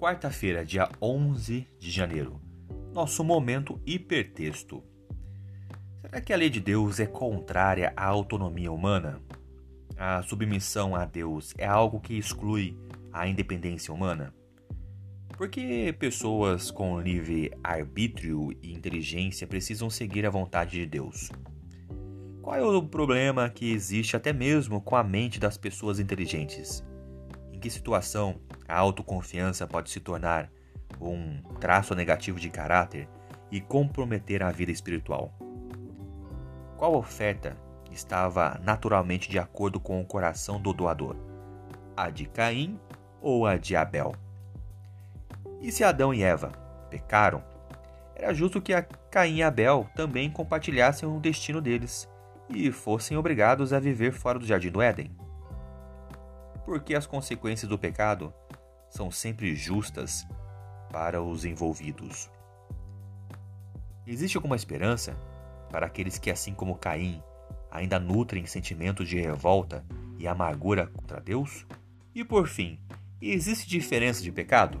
Quarta-feira, dia 11 de janeiro. Nosso momento hipertexto. Será que a lei de Deus é contrária à autonomia humana? A submissão a Deus é algo que exclui a independência humana? Por que pessoas com livre arbítrio e inteligência precisam seguir a vontade de Deus? Qual é o problema que existe até mesmo com a mente das pessoas inteligentes? Que situação a autoconfiança pode se tornar um traço negativo de caráter e comprometer a vida espiritual. Qual oferta estava naturalmente de acordo com o coração do doador? A de Caim ou a de Abel? E se Adão e Eva pecaram, era justo que Caim e Abel também compartilhassem o destino deles e fossem obrigados a viver fora do jardim do Éden. Porque as consequências do pecado são sempre justas para os envolvidos. Existe alguma esperança para aqueles que, assim como Caim, ainda nutrem sentimentos de revolta e amargura contra Deus? E por fim, existe diferença de pecado?